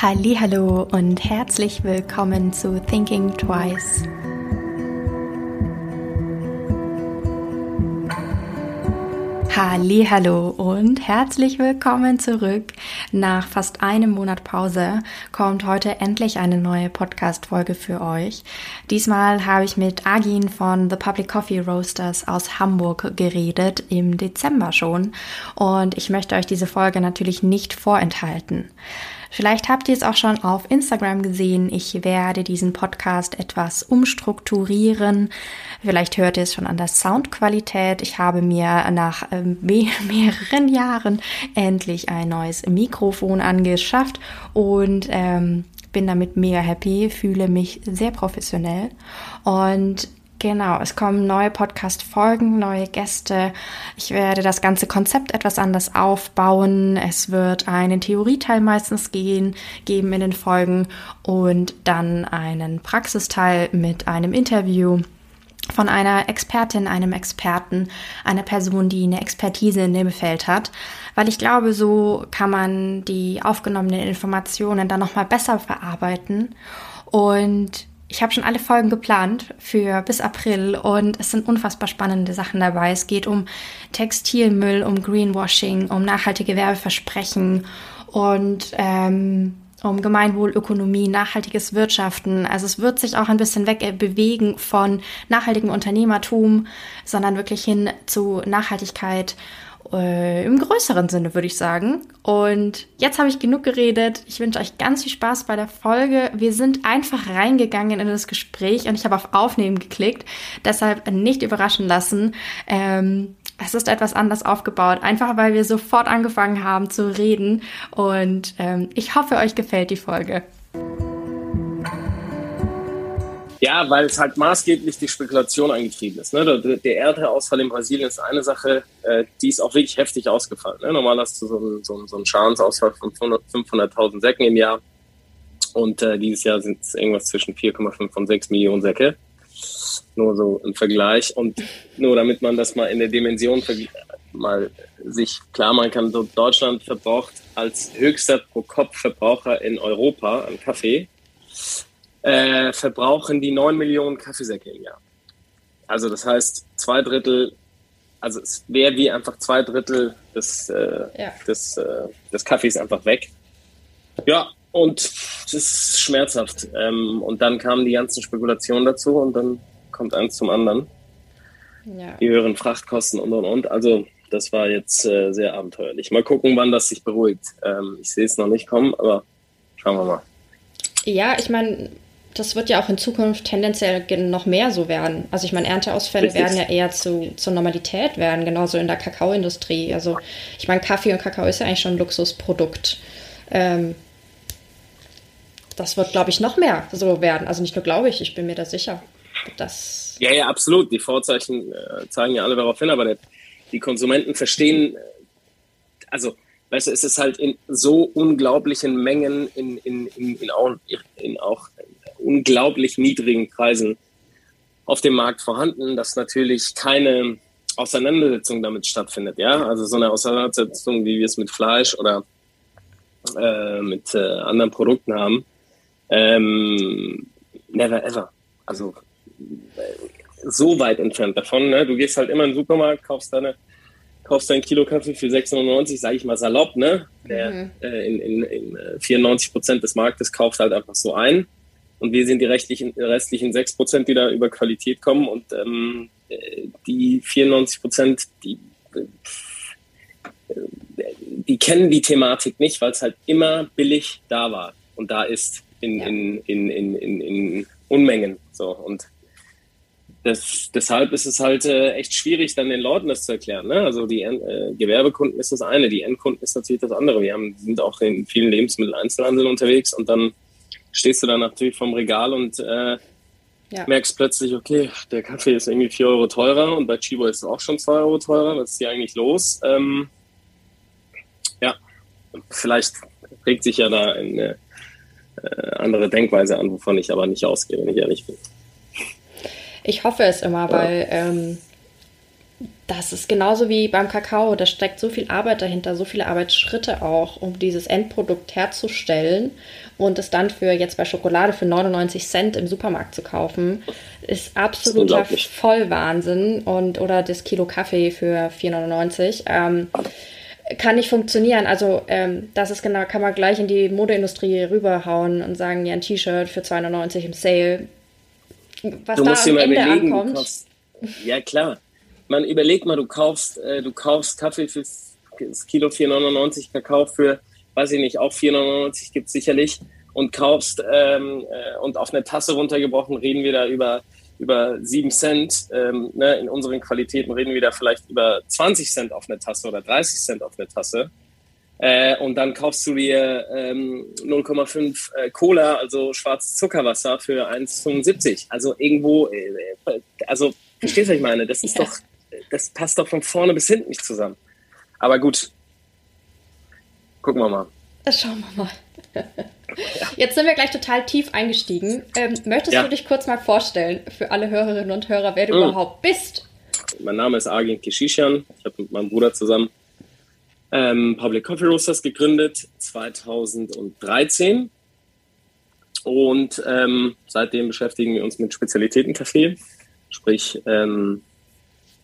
Hallo und herzlich willkommen zu Thinking Twice. Hallo und herzlich willkommen zurück. Nach fast einem Monat Pause kommt heute endlich eine neue Podcast Folge für euch. Diesmal habe ich mit Agin von The Public Coffee Roasters aus Hamburg geredet im Dezember schon und ich möchte euch diese Folge natürlich nicht vorenthalten. Vielleicht habt ihr es auch schon auf Instagram gesehen. Ich werde diesen Podcast etwas umstrukturieren. Vielleicht hört ihr es schon an der Soundqualität. Ich habe mir nach ähm, mehreren Jahren endlich ein neues Mikrofon angeschafft und ähm, bin damit mega happy, fühle mich sehr professionell und Genau, es kommen neue Podcast-Folgen, neue Gäste. Ich werde das ganze Konzept etwas anders aufbauen. Es wird einen Theorieteil meistens gehen, geben in den Folgen und dann einen Praxisteil mit einem Interview von einer Expertin, einem Experten, einer Person, die eine Expertise in dem Feld hat, weil ich glaube, so kann man die aufgenommenen Informationen dann nochmal besser verarbeiten und ich habe schon alle Folgen geplant für bis April und es sind unfassbar spannende Sachen dabei. Es geht um Textilmüll, um Greenwashing, um nachhaltige Werbeversprechen und ähm, um Gemeinwohlökonomie, nachhaltiges Wirtschaften. Also es wird sich auch ein bisschen weg äh, bewegen von nachhaltigem Unternehmertum, sondern wirklich hin zu Nachhaltigkeit äh, im größeren Sinne, würde ich sagen. Und jetzt habe ich genug geredet. Ich wünsche euch ganz viel Spaß bei der Folge. Wir sind einfach reingegangen in das Gespräch und ich habe auf Aufnehmen geklickt. Deshalb nicht überraschen lassen. Ähm, es ist etwas anders aufgebaut, einfach weil wir sofort angefangen haben zu reden. Und ähm, ich hoffe, euch gefällt die Folge. Ja, weil es halt maßgeblich die Spekulation angetrieben ist. Ne? Der, der Ernteausfall in Brasilien ist eine Sache, äh, die ist auch wirklich heftig ausgefallen. Ne? Normal hast du so einen, so einen, so einen Schadensausfall von 500.000 Säcken im Jahr. Und äh, dieses Jahr sind es irgendwas zwischen 4,5 und 6 Millionen Säcke. Nur so im Vergleich. Und nur damit man das mal in der Dimension mal sich klar machen kann, so Deutschland verbraucht als höchster Pro-Kopf-Verbraucher in Europa an Kaffee äh, verbrauchen die 9 Millionen Kaffeesäcke im Jahr. Also das heißt, zwei Drittel, also es wäre wie einfach zwei Drittel des, äh, ja. des, äh, des Kaffees einfach weg. Ja, und es ist schmerzhaft. Ähm, und dann kamen die ganzen Spekulationen dazu und dann kommt eins zum anderen. Ja. Die höheren Frachtkosten und und und. Also das war jetzt äh, sehr abenteuerlich. Mal gucken, wann das sich beruhigt. Ähm, ich sehe es noch nicht kommen, aber schauen wir mal. Ja, ich meine, das wird ja auch in Zukunft tendenziell noch mehr so werden. Also ich meine, Ernteausfälle Richtig. werden ja eher zu, zur Normalität werden, genauso in der Kakaoindustrie. Also ich meine, Kaffee und Kakao ist ja eigentlich schon ein Luxusprodukt. Ähm, das wird, glaube ich, noch mehr so werden. Also nicht nur glaube ich, ich bin mir da sicher. Dass ja, ja, absolut. Die Vorzeichen äh, zeigen ja alle darauf hin, aber der, die Konsumenten verstehen, äh, also weißt du, es ist halt in so unglaublichen Mengen in, in, in, in, auch, in auch unglaublich niedrigen Preisen auf dem Markt vorhanden, dass natürlich keine Auseinandersetzung damit stattfindet. Ja, also so eine Auseinandersetzung, wie wir es mit Fleisch oder äh, mit äh, anderen Produkten haben, ähm, never ever. Also äh, so weit entfernt davon. Ne? Du gehst halt immer in den Supermarkt, kaufst deine kaufst ein Kilo Kaffee für 6,99, sage ich mal salopp, ne? Der, mhm. äh, in, in, in 94 äh, Prozent des Marktes kauft halt einfach so ein. Und wir sind die restlichen, restlichen 6 Prozent, die da über Qualität kommen. Und ähm, die 94 Prozent, die, die kennen die Thematik nicht, weil es halt immer billig da war und da ist in, ja. in, in, in, in, in Unmengen. So. Und das, deshalb ist es halt äh, echt schwierig, dann den Leuten das zu erklären. Ne? Also die äh, Gewerbekunden ist das eine, die Endkunden ist natürlich das andere. Wir haben, sind auch in vielen Lebensmitteleinzelhandel unterwegs und dann stehst du dann natürlich vom Regal und äh, ja. merkst plötzlich, okay, der Kaffee ist irgendwie 4 Euro teurer und bei Chibo ist es auch schon 2 Euro teurer. Was ist hier eigentlich los? Ähm, ja, vielleicht regt sich ja da eine äh, andere Denkweise an, wovon ich aber nicht ausgehe, wenn ich ehrlich bin. Ich hoffe es immer, weil ähm, das ist genauso wie beim Kakao. Da steckt so viel Arbeit dahinter, so viele Arbeitsschritte auch, um dieses Endprodukt herzustellen und es dann für jetzt bei Schokolade für 99 Cent im Supermarkt zu kaufen, ist absoluter Vollwahnsinn. Und oder das Kilo Kaffee für 4,99. Ähm, kann nicht funktionieren. Also ähm, das ist genau, kann man gleich in die Modeindustrie rüberhauen und sagen, ja, ein T-Shirt für 2,99 im Sale. Was du da am Ende ankommt. ja klar. Man überlegt mal, du kaufst, äh, du kaufst Kaffee für das Kilo 4,99, Kakao für, weiß ich nicht, auch 4,99 gibt es sicherlich und kaufst ähm, äh, und auf eine Tasse runtergebrochen reden wir da über über 7 Cent. Ähm, ne, in unseren Qualitäten reden wir da vielleicht über 20 Cent auf eine Tasse oder 30 Cent auf eine Tasse. Äh, und dann kaufst du dir ähm, 0,5 äh, Cola, also schwarzes Zuckerwasser für 1,75. Also irgendwo, äh, also verstehst du, was ich meine? Das ist ja. doch, das passt doch von vorne bis hinten nicht zusammen. Aber gut, gucken wir mal. Das schauen wir mal. Jetzt sind wir gleich total tief eingestiegen. Ähm, möchtest ja. du dich kurz mal vorstellen für alle Hörerinnen und Hörer, wer du mhm. überhaupt bist? Mein Name ist Agin Kishishan. Ich habe mit meinem Bruder zusammen ähm, Public Coffee Roasters gegründet 2013. Und ähm, seitdem beschäftigen wir uns mit Spezialitätenkaffee, sprich ähm,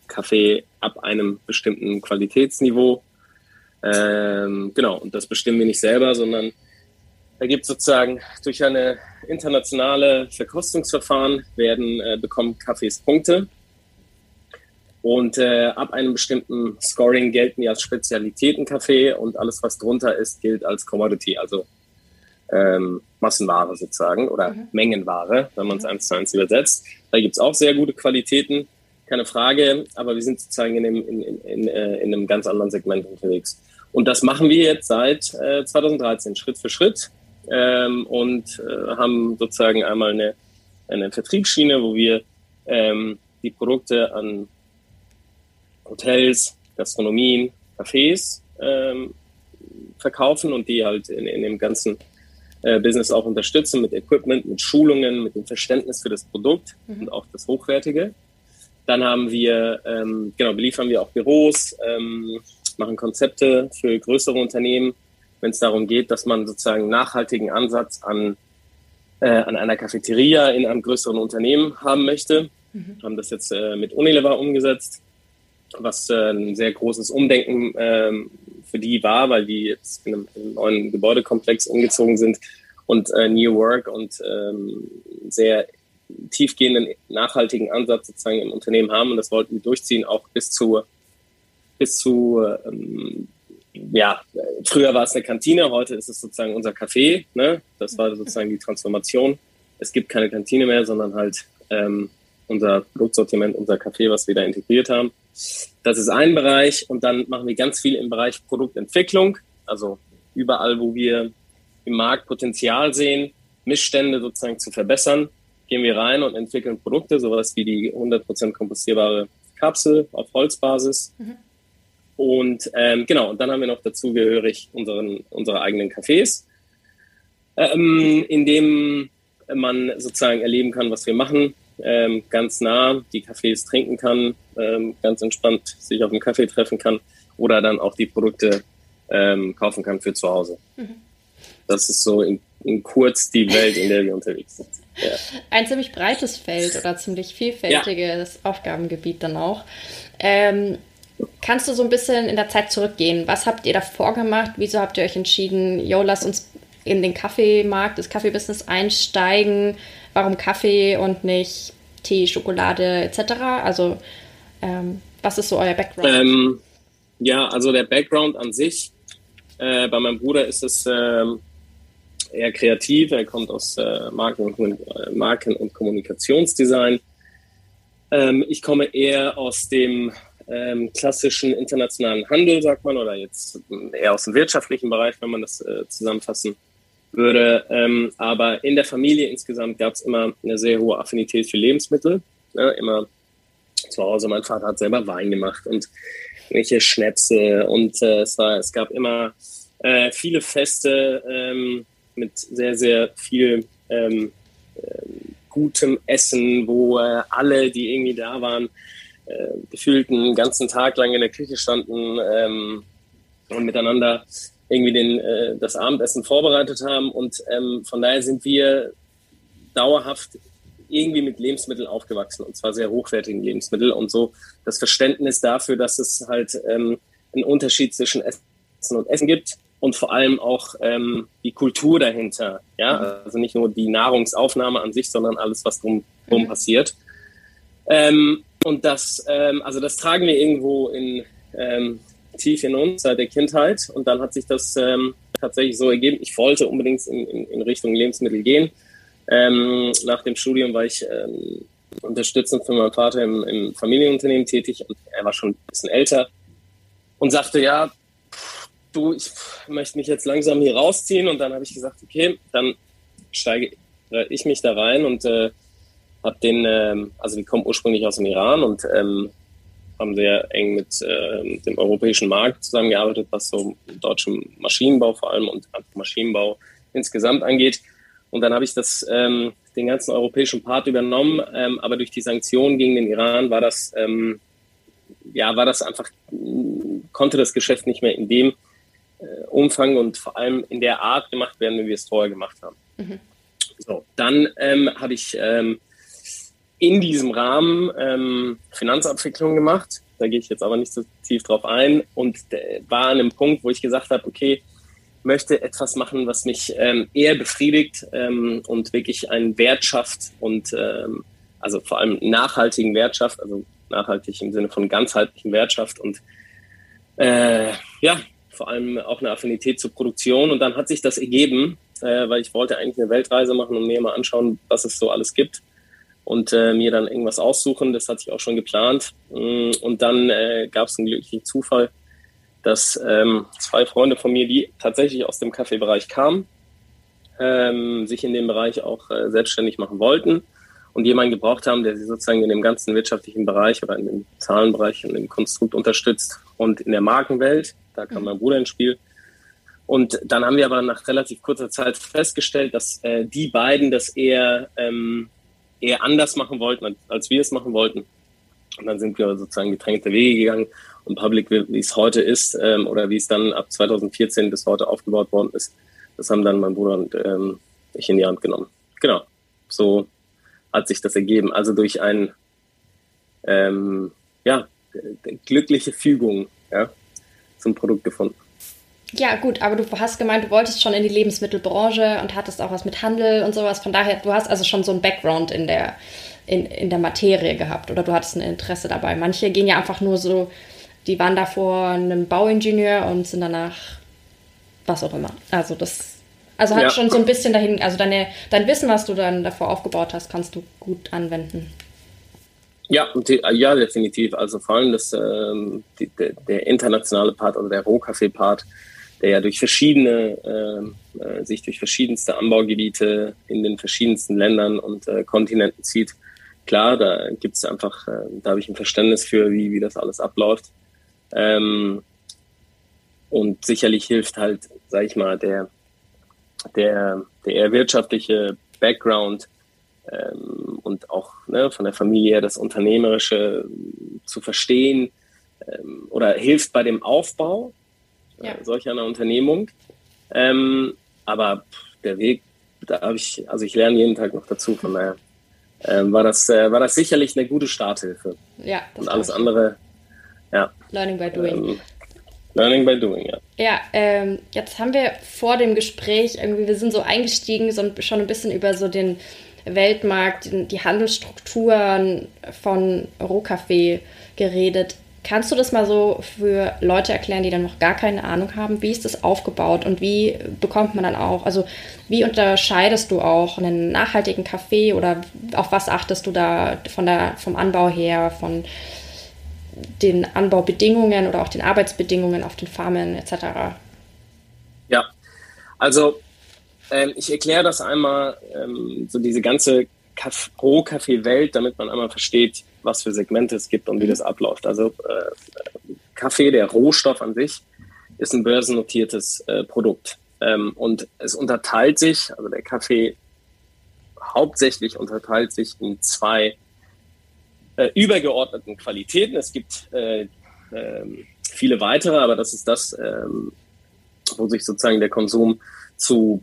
Kaffee ab einem bestimmten Qualitätsniveau. Ähm, genau, und das bestimmen wir nicht selber, sondern da gibt es sozusagen durch eine internationale Verkostungsverfahren werden äh, bekommen Kaffees Punkte. Und äh, ab einem bestimmten Scoring gelten die als Spezialitätenkaffee und alles, was drunter ist, gilt als Commodity, also ähm, Massenware sozusagen oder mhm. Mengenware, wenn man es mhm. eins zu eins übersetzt. Da gibt es auch sehr gute Qualitäten, keine Frage, aber wir sind sozusagen in, einem, in, in, in, äh, in einem ganz anderen Segment unterwegs. Und das machen wir jetzt seit äh, 2013, Schritt für Schritt ähm, und äh, haben sozusagen einmal eine, eine Vertriebsschiene, wo wir ähm, die Produkte an Hotels, Gastronomien, Cafés ähm, verkaufen und die halt in, in dem ganzen äh, Business auch unterstützen mit Equipment, mit Schulungen, mit dem Verständnis für das Produkt mhm. und auch das Hochwertige. Dann haben wir, ähm, genau, beliefern wir auch Büros, ähm, machen Konzepte für größere Unternehmen, wenn es darum geht, dass man sozusagen nachhaltigen Ansatz an, äh, an einer Cafeteria in einem größeren Unternehmen haben möchte. Mhm. Haben das jetzt äh, mit Unilever umgesetzt, was äh, ein sehr großes Umdenken ähm, für die war, weil die jetzt in einem, in einem neuen Gebäudekomplex umgezogen sind und äh, New Work und ähm, sehr tiefgehenden nachhaltigen Ansatz sozusagen im Unternehmen haben und das wollten wir durchziehen, auch bis zu bis zu ähm, ja, früher war es eine Kantine, heute ist es sozusagen unser Café. Ne? Das war sozusagen die Transformation. Es gibt keine Kantine mehr, sondern halt ähm, unser Produktsortiment, unser Café, was wir da integriert haben. Das ist ein Bereich und dann machen wir ganz viel im Bereich Produktentwicklung. Also überall, wo wir im Markt Potenzial sehen, Missstände sozusagen zu verbessern, gehen wir rein und entwickeln Produkte, sowas wie die 100% kompostierbare Kapsel auf Holzbasis. Mhm und ähm, genau, und dann haben wir noch dazugehörig unseren, unsere eigenen Cafés, ähm, in dem man sozusagen erleben kann, was wir machen, ähm, ganz nah die Cafés trinken kann, ähm, ganz entspannt sich auf dem Kaffee treffen kann oder dann auch die Produkte ähm, kaufen kann für zu Hause. Mhm. Das ist so in, in, kurz die Welt, in der wir unterwegs sind. Ja. Ein ziemlich breites Feld oder ziemlich vielfältiges ja. Aufgabengebiet dann auch. Ähm, Kannst du so ein bisschen in der Zeit zurückgehen? Was habt ihr davor gemacht? Wieso habt ihr euch entschieden, yo, lass uns in den Kaffeemarkt, das Kaffeebusiness einsteigen? Warum Kaffee und nicht Tee, Schokolade etc.? Also, ähm, was ist so euer Background? Ähm, ja, also der Background an sich, äh, bei meinem Bruder ist es äh, eher kreativ. Er kommt aus äh, Marken, und, äh, Marken- und Kommunikationsdesign. Ähm, ich komme eher aus dem ähm, klassischen internationalen Handel, sagt man, oder jetzt eher aus dem wirtschaftlichen Bereich, wenn man das äh, zusammenfassen würde. Ähm, aber in der Familie insgesamt gab es immer eine sehr hohe Affinität für Lebensmittel. Ne? Immer zu Hause, mein Vater hat selber Wein gemacht und welche Schnäpse und äh, es, war, es gab immer äh, viele Feste ähm, mit sehr, sehr viel ähm, äh, gutem Essen, wo äh, alle, die irgendwie da waren, äh, gefühlt einen ganzen Tag lang in der Küche standen ähm, und miteinander irgendwie den, äh, das Abendessen vorbereitet haben. Und ähm, von daher sind wir dauerhaft irgendwie mit Lebensmitteln aufgewachsen und zwar sehr hochwertigen Lebensmitteln und so das Verständnis dafür, dass es halt ähm, einen Unterschied zwischen Essen und Essen gibt und vor allem auch ähm, die Kultur dahinter. Ja, also nicht nur die Nahrungsaufnahme an sich, sondern alles, was drumherum mhm. passiert. Ähm, und das, ähm, also das tragen wir irgendwo in ähm, tief in uns seit der Kindheit und dann hat sich das ähm, tatsächlich so ergeben. Ich wollte unbedingt in, in, in Richtung Lebensmittel gehen. Ähm, nach dem Studium war ich unterstützend für meinen Vater im, im Familienunternehmen tätig und er war schon ein bisschen älter und sagte, ja, du, ich möchte mich jetzt langsam hier rausziehen und dann habe ich gesagt, okay, dann steige ich mich da rein und äh, habe den, ähm, also die kommen ursprünglich aus dem Iran und ähm, haben sehr eng mit äh, dem europäischen Markt zusammengearbeitet, was so deutschen Maschinenbau vor allem und Maschinenbau insgesamt angeht. Und dann habe ich das, ähm, den ganzen europäischen Part übernommen, ähm, aber durch die Sanktionen gegen den Iran war das, ähm, ja, war das einfach, konnte das Geschäft nicht mehr in dem Umfang und vor allem in der Art gemacht werden, wie wir es vorher gemacht haben. Mhm. So, dann ähm, habe ich ähm, in diesem Rahmen ähm, Finanzabwicklung gemacht. Da gehe ich jetzt aber nicht so tief drauf ein und äh, war an einem Punkt, wo ich gesagt habe, okay, möchte etwas machen, was mich ähm, eher befriedigt ähm, und wirklich einen Wert schafft und ähm, also vor allem nachhaltigen Wert schafft, also nachhaltig im Sinne von ganzheitlichen Wert schafft und äh, ja, vor allem auch eine Affinität zur Produktion. Und dann hat sich das ergeben, äh, weil ich wollte eigentlich eine Weltreise machen und mir mal anschauen, was es so alles gibt und äh, mir dann irgendwas aussuchen. Das hatte ich auch schon geplant. Mm, und dann äh, gab es einen glücklichen Zufall, dass ähm, zwei Freunde von mir, die tatsächlich aus dem Kaffeebereich kamen, ähm, sich in dem Bereich auch äh, selbstständig machen wollten und jemanden gebraucht haben, der sie sozusagen in dem ganzen wirtschaftlichen Bereich oder in dem Zahlenbereich und im Konstrukt unterstützt und in der Markenwelt. Da kam mhm. mein Bruder ins Spiel. Und dann haben wir aber nach relativ kurzer Zeit festgestellt, dass äh, die beiden das eher ähm, eher anders machen wollten, als wir es machen wollten. Und dann sind wir sozusagen getränkte Wege gegangen und Public, wie es heute ist, ähm, oder wie es dann ab 2014 bis heute aufgebaut worden ist, das haben dann mein Bruder und ähm, ich in die Hand genommen. Genau. So hat sich das ergeben. Also durch ein, ähm, ja, glückliche Fügung, ja, zum Produkt gefunden. Ja, gut, aber du hast gemeint, du wolltest schon in die Lebensmittelbranche und hattest auch was mit Handel und sowas. Von daher, du hast also schon so ein Background in der, in, in der Materie gehabt oder du hattest ein Interesse dabei. Manche gehen ja einfach nur so, die waren davor einem Bauingenieur und sind danach was auch immer. Also das, also hat ja. schon so ein bisschen dahin, also deine, dein Wissen, was du dann davor aufgebaut hast, kannst du gut anwenden. Ja, ja, definitiv. Also vor allem das, ähm, die, der, der, internationale Part, also der Rohkaffee-Part, der ja durch verschiedene, äh, äh, sich durch verschiedenste Anbaugebiete in den verschiedensten Ländern und äh, Kontinenten zieht. Klar, da gibt es einfach, äh, da habe ich ein Verständnis für, wie, wie das alles abläuft. Ähm, und sicherlich hilft halt, sag ich mal, der, der, der eher wirtschaftliche Background ähm, und auch ne, von der Familie das Unternehmerische zu verstehen ähm, oder hilft bei dem Aufbau ja. äh, solch einer Unternehmung. Ähm, aber der Weg, da habe ich, also ich lerne jeden Tag noch dazu, von daher äh, war, das, äh, war das sicherlich eine gute Starthilfe. Ja. Und alles andere, ja. Learning by doing. Ähm, Learning by doing, ja. Ja, ähm, jetzt haben wir vor dem Gespräch irgendwie, wir sind so eingestiegen, so schon ein bisschen über so den Weltmarkt, die Handelsstrukturen von Rohkaffee geredet. Kannst du das mal so für Leute erklären, die dann noch gar keine Ahnung haben? Wie ist das aufgebaut und wie bekommt man dann auch, also wie unterscheidest du auch einen nachhaltigen Kaffee oder auf was achtest du da von der, vom Anbau her, von den Anbaubedingungen oder auch den Arbeitsbedingungen auf den Farmen etc.? Ja, also ähm, ich erkläre das einmal, ähm, so diese ganze Rohkaffee-Welt, damit man einmal versteht, was für Segmente es gibt und wie mhm. das abläuft. Also äh, Kaffee, der Rohstoff an sich, ist ein börsennotiertes äh, Produkt. Ähm, und es unterteilt sich, also der Kaffee hauptsächlich unterteilt sich in zwei äh, übergeordneten Qualitäten. Es gibt äh, äh, viele weitere, aber das ist das, ähm, wo sich sozusagen der Konsum zu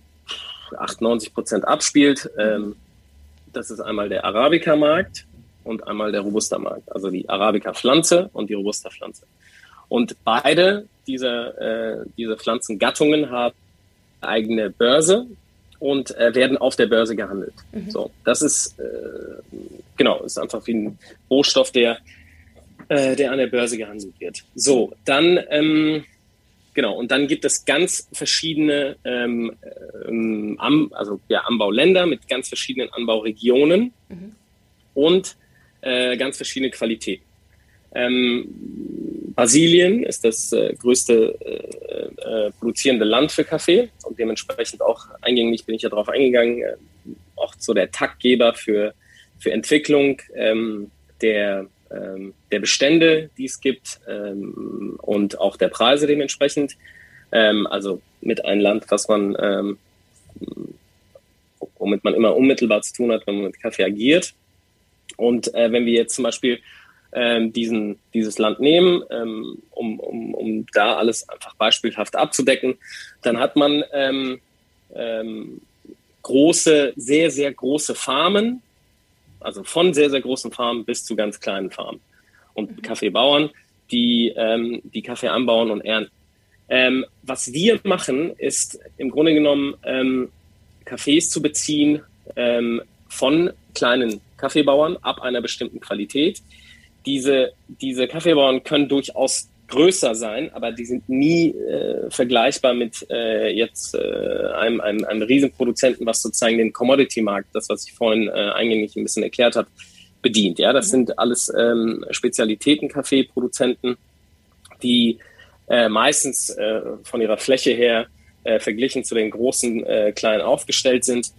98 Prozent abspielt. Ähm, das ist einmal der Arabica-Markt und einmal der Robusta-Markt, also die Arabica-Pflanze und die Robusta-Pflanze. Und beide dieser, äh, diese Pflanzengattungen haben eigene Börse und äh, werden auf der Börse gehandelt. Mhm. So, das ist äh, genau, ist einfach wie ein Rohstoff, der, äh, der an der Börse gehandelt wird. So, dann ähm, genau, und dann gibt es ganz verschiedene ähm, ähm, also ja, Anbauländer mit ganz verschiedenen Anbauregionen mhm. und äh, ganz verschiedene Qualitäten. Ähm, Brasilien ist das äh, größte äh, äh, produzierende Land für Kaffee und dementsprechend auch eingängig bin ich ja darauf eingegangen, äh, auch so der Taktgeber für, für Entwicklung ähm, der, der Bestände, die es gibt ähm, und auch der Preise dementsprechend. Ähm, also mit einem Land, was man, ähm, womit man immer unmittelbar zu tun hat, wenn man mit Kaffee agiert. Und äh, wenn wir jetzt zum Beispiel ähm, diesen, dieses Land nehmen, ähm, um, um, um da alles einfach beispielhaft abzudecken, dann hat man ähm, ähm, große, sehr, sehr große Farmen, also von sehr, sehr großen Farmen bis zu ganz kleinen Farmen und mhm. Kaffeebauern, die, ähm, die Kaffee anbauen und ernten. Ähm, was wir machen, ist im Grunde genommen ähm, Kaffees zu beziehen ähm, von kleinen Kaffeebauern ab einer bestimmten Qualität, diese, diese Kaffeebauern können durchaus größer sein, aber die sind nie äh, vergleichbar mit äh, jetzt äh, einem, einem, einem Riesenproduzenten, was sozusagen den Commodity-Markt, das, was ich vorhin äh, eingängig ein bisschen erklärt habe, bedient. Ja, das mhm. sind alles ähm, Spezialitäten-Kaffeeproduzenten, die äh, meistens äh, von ihrer Fläche her äh, verglichen zu den großen äh, kleinen aufgestellt sind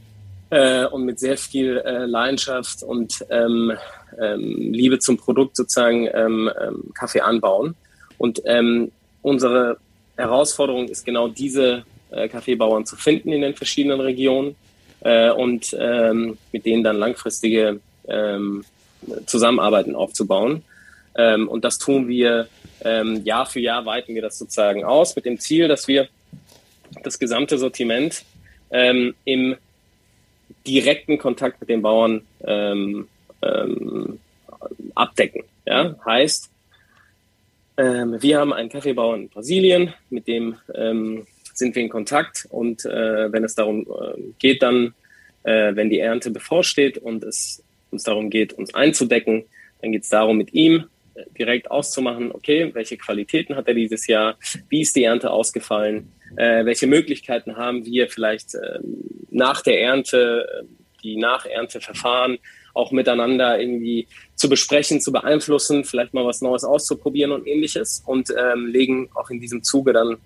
äh, und mit sehr viel äh, Leidenschaft und ähm, ähm, Liebe zum Produkt sozusagen ähm, ähm, Kaffee anbauen. Und ähm, unsere Herausforderung ist genau diese äh, Kaffeebauern zu finden in den verschiedenen Regionen äh, und ähm, mit denen dann langfristige ähm, Zusammenarbeiten aufzubauen. Ähm, und das tun wir ähm, Jahr für Jahr, weiten wir das sozusagen aus mit dem Ziel, dass wir das gesamte Sortiment ähm, im direkten Kontakt mit den Bauern ähm, ähm, abdecken. Ja? Heißt, ähm, wir haben einen Kaffeebauer in Brasilien, mit dem ähm, sind wir in Kontakt und äh, wenn es darum äh, geht, dann, äh, wenn die Ernte bevorsteht und es uns darum geht, uns einzudecken, dann geht es darum, mit ihm äh, direkt auszumachen, okay, welche Qualitäten hat er dieses Jahr, wie ist die Ernte ausgefallen, äh, welche Möglichkeiten haben wir vielleicht äh, nach der Ernte, äh, die Nachernteverfahren auch miteinander irgendwie zu besprechen, zu beeinflussen, vielleicht mal was Neues auszuprobieren und ähnliches und ähm, legen auch in diesem Zuge dann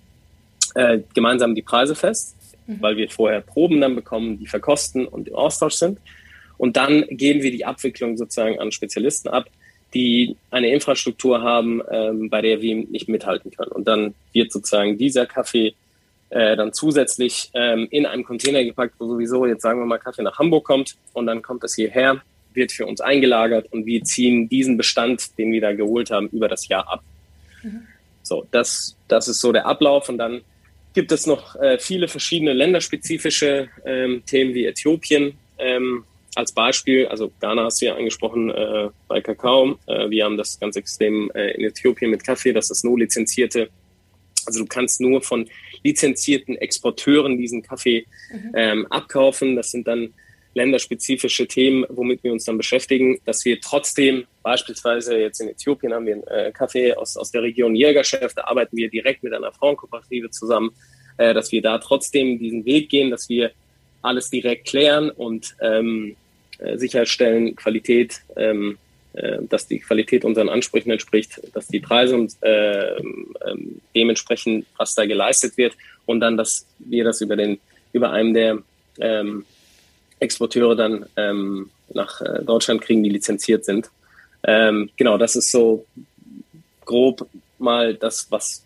äh, gemeinsam die Preise fest, mhm. weil wir vorher Proben dann bekommen, die verkosten und im Austausch sind. Und dann geben wir die Abwicklung sozusagen an Spezialisten ab, die eine Infrastruktur haben, ähm, bei der wir nicht mithalten können. Und dann wird sozusagen dieser Kaffee äh, dann zusätzlich ähm, in einem Container gepackt, wo sowieso jetzt sagen wir mal Kaffee nach Hamburg kommt und dann kommt es hierher, wird für uns eingelagert und wir ziehen diesen Bestand, den wir da geholt haben, über das Jahr ab. Mhm. So, das, das ist so der Ablauf und dann gibt es noch äh, viele verschiedene länderspezifische ähm, Themen wie Äthiopien ähm, als Beispiel. Also Ghana hast du ja angesprochen äh, bei Kakao. Äh, wir haben das ganz extrem äh, in Äthiopien mit Kaffee, das nur lizenzierte also du kannst nur von lizenzierten Exporteuren diesen Kaffee mhm. ähm, abkaufen. Das sind dann länderspezifische Themen, womit wir uns dann beschäftigen, dass wir trotzdem beispielsweise jetzt in Äthiopien haben wir einen äh, Kaffee aus, aus der Region Jägerchef, da arbeiten wir direkt mit einer Frauenkooperative zusammen, äh, dass wir da trotzdem diesen Weg gehen, dass wir alles direkt klären und ähm, äh, sicherstellen, Qualität ähm, äh, dass die Qualität unseren Ansprüchen entspricht, dass die Preise und äh, ähm, dementsprechend, was da geleistet wird und dann, dass wir das über den über einem der ähm, Exporteure dann ähm, nach äh, Deutschland kriegen, die lizenziert sind. Ähm, genau, das ist so grob mal das, was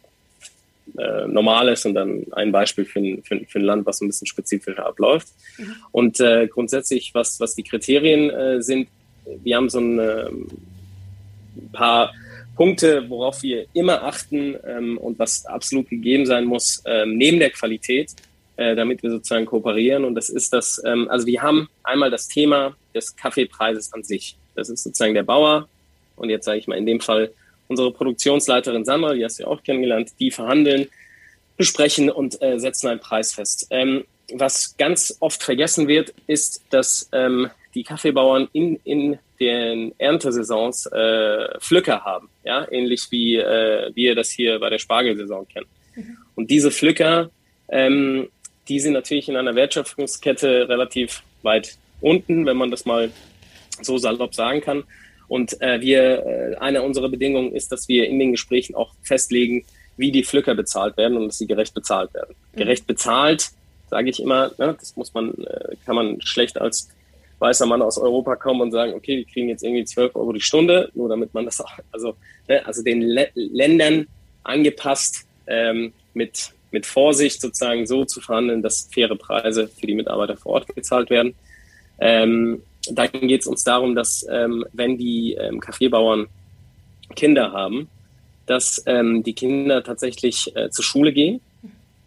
äh, normal ist und dann ein Beispiel für ein, für, für ein Land, was ein bisschen spezifischer abläuft. Mhm. Und äh, grundsätzlich, was, was die Kriterien äh, sind, wir haben so ein, ähm, ein paar Punkte, worauf wir immer achten ähm, und was absolut gegeben sein muss, ähm, neben der Qualität, äh, damit wir sozusagen kooperieren. Und das ist das, ähm, also wir haben einmal das Thema des Kaffeepreises an sich. Das ist sozusagen der Bauer. Und jetzt sage ich mal in dem Fall unsere Produktionsleiterin Sandra, die hast du ja auch kennengelernt, die verhandeln, besprechen und äh, setzen einen Preis fest. Ähm, was ganz oft vergessen wird, ist, dass ähm, die Kaffeebauern in, in den Erntesaisons äh, Pflücker haben, ja, ähnlich wie äh, wir das hier bei der Spargelsaison kennen. Mhm. Und diese Pflücker, ähm, die sind natürlich in einer Wertschöpfungskette relativ weit unten, wenn man das mal so salopp sagen kann. Und äh, wir, äh, eine unserer Bedingungen ist, dass wir in den Gesprächen auch festlegen, wie die Pflücker bezahlt werden und dass sie gerecht bezahlt werden. Mhm. Gerecht bezahlt, sage ich immer, ne, das muss man, äh, kann man schlecht als weißer Mann aus Europa kommen und sagen, okay, wir kriegen jetzt irgendwie 12 Euro die Stunde, nur damit man das auch, also, ne, also den L Ländern angepasst ähm, mit, mit Vorsicht sozusagen so zu verhandeln, dass faire Preise für die Mitarbeiter vor Ort gezahlt werden. Ähm, dann geht es uns darum, dass ähm, wenn die ähm, Kaffeebauern Kinder haben, dass ähm, die Kinder tatsächlich äh, zur Schule gehen.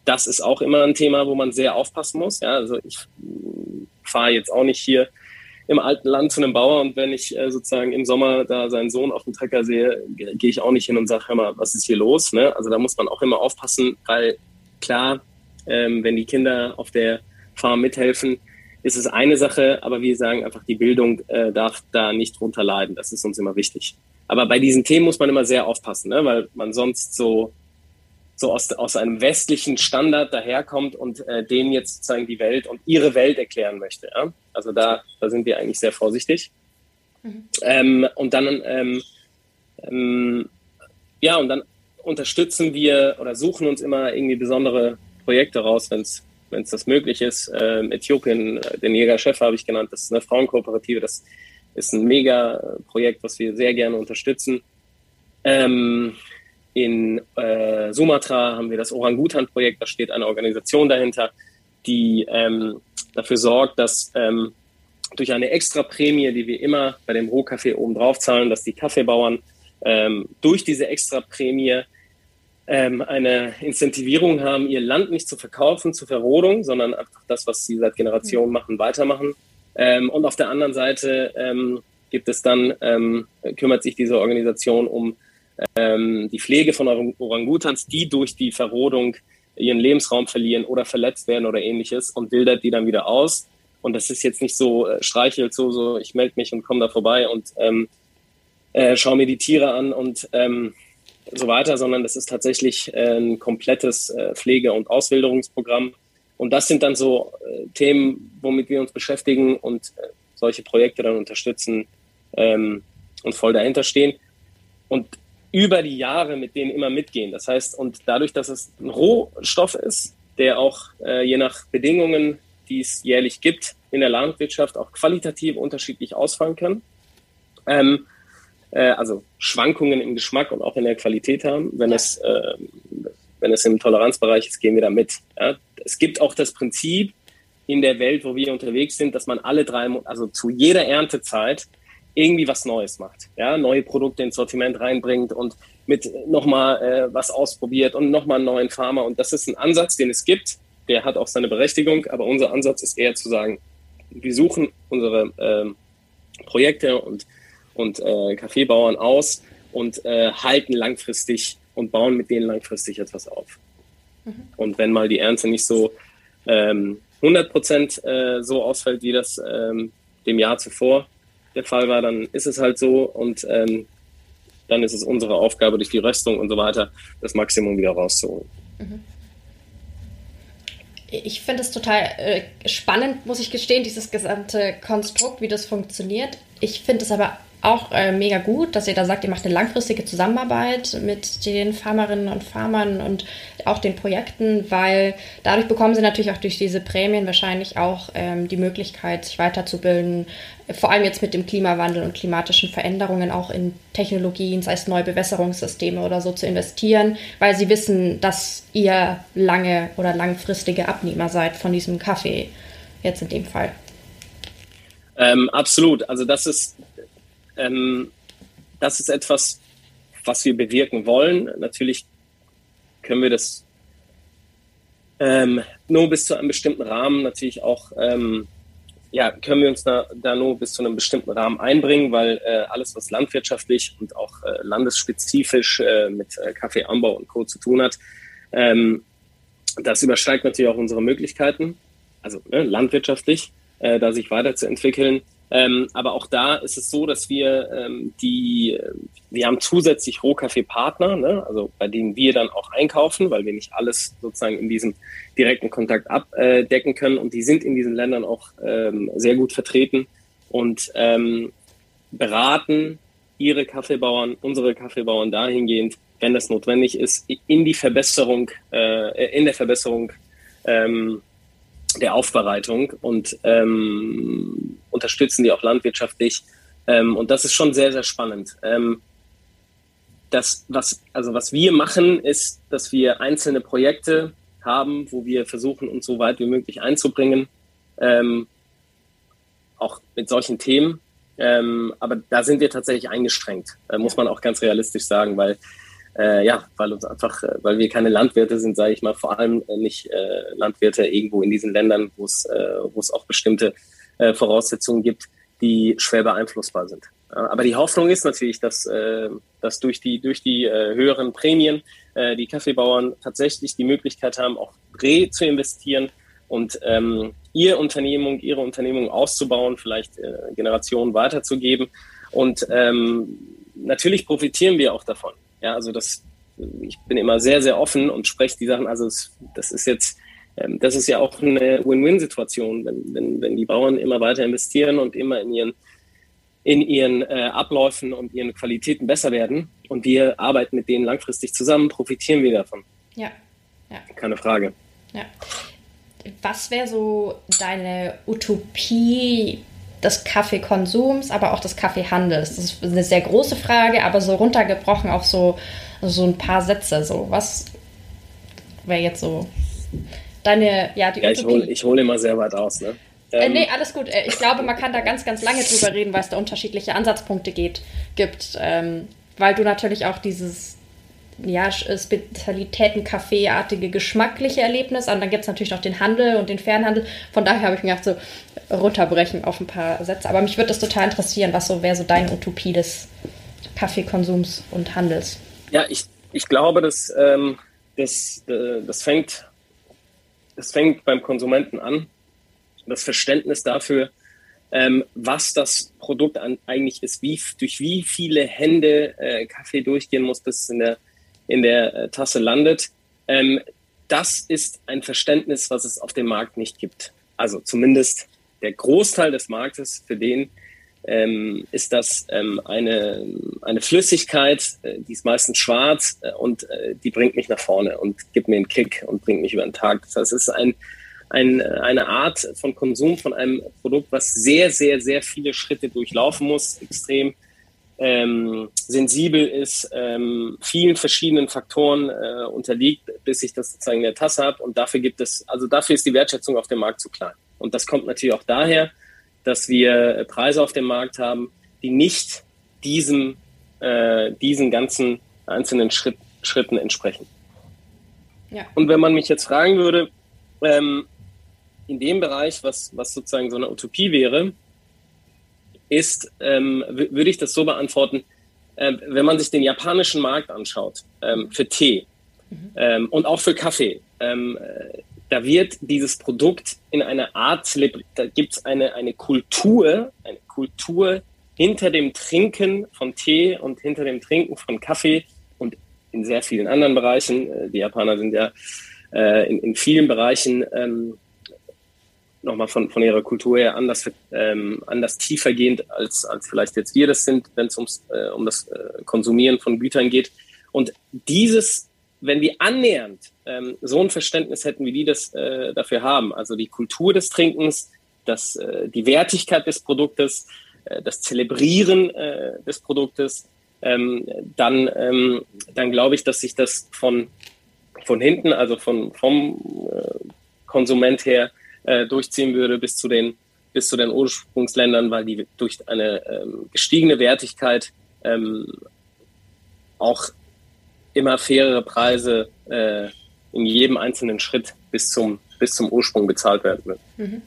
Das ist auch immer ein Thema, wo man sehr aufpassen muss. Ja, also ich fahre jetzt auch nicht hier im alten Land zu einem Bauer und wenn ich äh, sozusagen im Sommer da seinen Sohn auf dem Trecker sehe, gehe ich auch nicht hin und sage, hör mal, was ist hier los? Ne? Also da muss man auch immer aufpassen, weil klar, ähm, wenn die Kinder auf der Farm mithelfen, ist es eine Sache, aber wir sagen einfach, die Bildung äh, darf da nicht drunter leiden. Das ist uns immer wichtig. Aber bei diesen Themen muss man immer sehr aufpassen, ne? weil man sonst so so aus, aus einem westlichen Standard daherkommt und äh, denen jetzt sozusagen die Welt und ihre Welt erklären möchte. Ja? Also da, da sind wir eigentlich sehr vorsichtig. Mhm. Ähm, und dann, ähm, ähm, ja, und dann unterstützen wir oder suchen uns immer irgendwie besondere Projekte raus, wenn es das möglich ist. Ähm, Äthiopien, äh, den Jäger-Chef habe ich genannt, das ist eine Frauenkooperative, das ist ein mega Projekt, was wir sehr gerne unterstützen. Ähm, in äh, Sumatra haben wir das Orangutan-Projekt, da steht eine Organisation dahinter, die ähm, dafür sorgt, dass ähm, durch eine extra Prämie, die wir immer bei dem Rohkaffee oben drauf zahlen, dass die Kaffeebauern ähm, durch diese extra Prämie ähm, eine Incentivierung haben, ihr Land nicht zu verkaufen zur Verrodung, sondern einfach das, was sie seit Generationen mhm. machen, weitermachen. Ähm, und auf der anderen Seite ähm, gibt es dann, ähm, kümmert sich diese Organisation um ähm, die Pflege von Orangutans, die durch die Verrodung ihren Lebensraum verlieren oder verletzt werden oder ähnliches und wildert die dann wieder aus. Und das ist jetzt nicht so äh, streichelt so, so ich melde mich und komme da vorbei und ähm, äh, schaue mir die Tiere an und ähm, so weiter, sondern das ist tatsächlich äh, ein komplettes äh, Pflege- und Auswilderungsprogramm. Und das sind dann so äh, Themen, womit wir uns beschäftigen und solche Projekte dann unterstützen ähm, und voll dahinter stehen. Und über die Jahre mit denen immer mitgehen. Das heißt, und dadurch, dass es ein Rohstoff ist, der auch äh, je nach Bedingungen, die es jährlich gibt, in der Landwirtschaft auch qualitativ unterschiedlich ausfallen kann, ähm, äh, also Schwankungen im Geschmack und auch in der Qualität haben. Wenn es äh, wenn es im Toleranzbereich ist, gehen wir da mit. Ja? Es gibt auch das Prinzip in der Welt, wo wir unterwegs sind, dass man alle drei, also zu jeder Erntezeit irgendwie was Neues macht, ja, neue Produkte ins Sortiment reinbringt und mit nochmal äh, was ausprobiert und nochmal einen neuen Farmer. Und das ist ein Ansatz, den es gibt, der hat auch seine Berechtigung, aber unser Ansatz ist eher zu sagen, wir suchen unsere äh, Projekte und, und äh, Kaffeebauern aus und äh, halten langfristig und bauen mit denen langfristig etwas auf. Mhm. Und wenn mal die Ernte nicht so ähm, 100 Prozent äh, so ausfällt wie das ähm, dem Jahr zuvor, der Fall war, dann ist es halt so und ähm, dann ist es unsere Aufgabe, durch die Röstung und so weiter das Maximum wieder rauszuholen. Mhm. Ich finde es total äh, spannend, muss ich gestehen, dieses gesamte Konstrukt, wie das funktioniert. Ich finde es aber auch äh, mega gut, dass ihr da sagt, ihr macht eine langfristige Zusammenarbeit mit den Farmerinnen und Farmern und auch den Projekten, weil dadurch bekommen sie natürlich auch durch diese Prämien wahrscheinlich auch ähm, die Möglichkeit, sich weiterzubilden, vor allem jetzt mit dem Klimawandel und klimatischen Veränderungen auch in Technologien, sei es neue Bewässerungssysteme oder so zu investieren, weil sie wissen, dass ihr lange oder langfristige Abnehmer seid von diesem Kaffee, jetzt in dem Fall. Ähm, absolut. Also das ist ähm, das ist etwas, was wir bewirken wollen. Natürlich können wir das ähm, nur bis zu einem bestimmten Rahmen natürlich auch, ähm, ja, können wir uns da, da nur bis zu einem bestimmten Rahmen einbringen, weil äh, alles, was landwirtschaftlich und auch äh, landesspezifisch äh, mit äh, Kaffeeanbau und Co. zu tun hat, ähm, das übersteigt natürlich auch unsere Möglichkeiten, also ne, landwirtschaftlich, äh, da sich weiterzuentwickeln. Ähm, aber auch da ist es so, dass wir ähm, die, wir haben zusätzlich Rohkaffeepartner, ne, also bei denen wir dann auch einkaufen, weil wir nicht alles sozusagen in diesem direkten Kontakt abdecken können. Und die sind in diesen Ländern auch ähm, sehr gut vertreten und ähm, beraten ihre Kaffeebauern, unsere Kaffeebauern dahingehend, wenn das notwendig ist, in die Verbesserung, äh, in der Verbesserung ähm, der Aufbereitung und ähm, unterstützen die auch landwirtschaftlich. Ähm, und das ist schon sehr, sehr spannend. Ähm, das, was, also was wir machen, ist, dass wir einzelne Projekte haben, wo wir versuchen, uns so weit wie möglich einzubringen, ähm, auch mit solchen Themen. Ähm, aber da sind wir tatsächlich eingeschränkt, äh, muss man auch ganz realistisch sagen, weil äh, ja, weil uns einfach, äh, weil wir keine Landwirte sind, sage ich mal, vor allem äh, nicht äh, Landwirte irgendwo in diesen Ländern, wo es äh, wo es auch bestimmte äh, Voraussetzungen gibt, die schwer beeinflussbar sind. aber die Hoffnung ist natürlich, dass, äh, dass durch die durch die äh, höheren Prämien äh, die Kaffeebauern tatsächlich die Möglichkeit haben, auch re zu investieren und ähm, ihr Unternehmung, ihre Unternehmung auszubauen, vielleicht äh, Generationen weiterzugeben. Und ähm, natürlich profitieren wir auch davon. Ja, also das, ich bin immer sehr, sehr offen und spreche die Sachen. Also es, das ist jetzt, ähm, das ist ja auch eine Win-Win-Situation, wenn, wenn, wenn die Bauern immer weiter investieren und immer in ihren in ihren äh, Abläufen und ihren Qualitäten besser werden und wir arbeiten mit denen langfristig zusammen, profitieren wir davon. Ja, ja. Keine Frage. Ja. Was wäre so deine Utopie des Kaffeekonsums, aber auch des Kaffeehandels? Das ist eine sehr große Frage, aber so runtergebrochen auf so, so ein paar Sätze. So, was wäre jetzt so deine, ja, die ja, Ich hole hol immer sehr weit aus, ne? Äh, nee, alles gut. Äh, ich glaube, man kann da ganz, ganz lange drüber reden, weil es da unterschiedliche Ansatzpunkte geht, gibt. Ähm, weil du natürlich auch dieses ja, Spezialitäten, Kaffeeartige, geschmackliche Erlebnis. Und dann gibt es natürlich noch den Handel und den Fernhandel. Von daher habe ich mir gedacht, so runterbrechen auf ein paar Sätze. Aber mich würde das total interessieren, was so wäre so deine Utopie des Kaffeekonsums und Handels. Ja, ich, ich glaube, dass ähm, das, äh, das, fängt, das fängt beim Konsumenten an. Das Verständnis dafür, ähm, was das Produkt an, eigentlich ist, wie, durch wie viele Hände äh, Kaffee durchgehen muss, bis es in der in der äh, Tasse landet. Ähm, das ist ein Verständnis, was es auf dem Markt nicht gibt. Also zumindest der Großteil des Marktes, für den ähm, ist das ähm, eine, eine Flüssigkeit, äh, die ist meistens schwarz äh, und äh, die bringt mich nach vorne und gibt mir einen Kick und bringt mich über den Tag. Das heißt, es ist ein, ein, eine Art von Konsum von einem Produkt, was sehr, sehr, sehr viele Schritte durchlaufen muss, extrem ähm, sensibel ist, ähm, vielen verschiedenen Faktoren äh, unterliegt, bis ich das sozusagen in der Tasse habe. Und dafür gibt es, also dafür ist die Wertschätzung auf dem Markt zu klein. Und das kommt natürlich auch daher, dass wir Preise auf dem Markt haben, die nicht diesem, äh, diesen ganzen einzelnen Schritt, Schritten entsprechen. Ja. Und wenn man mich jetzt fragen würde, ähm, in dem Bereich, was, was sozusagen so eine Utopie wäre, ist, ähm, würde ich das so beantworten, äh, wenn man sich den japanischen Markt anschaut, ähm, für Tee mhm. ähm, und auch für Kaffee, ähm, äh, da wird dieses Produkt in einer Art, da gibt es eine, eine Kultur, eine Kultur hinter dem Trinken von Tee und hinter dem Trinken von Kaffee und in sehr vielen anderen Bereichen. Äh, die Japaner sind ja äh, in, in vielen Bereichen ähm, nochmal von, von ihrer Kultur her anders, ähm, anders tiefergehend, als, als vielleicht jetzt wir das sind, wenn es äh, um das äh, Konsumieren von Gütern geht. Und dieses, wenn wir annähernd ähm, so ein Verständnis hätten, wie die das äh, dafür haben, also die Kultur des Trinkens, das, äh, die Wertigkeit des Produktes, äh, das Zelebrieren äh, des Produktes, ähm, dann, ähm, dann glaube ich, dass sich das von, von hinten, also von, vom äh, Konsument her, äh, durchziehen würde bis zu den bis zu den Ursprungsländern, weil die durch eine ähm, gestiegene Wertigkeit ähm, auch immer fairere Preise äh, in jedem einzelnen Schritt bis zum, bis zum Ursprung bezahlt werden wird. Mhm.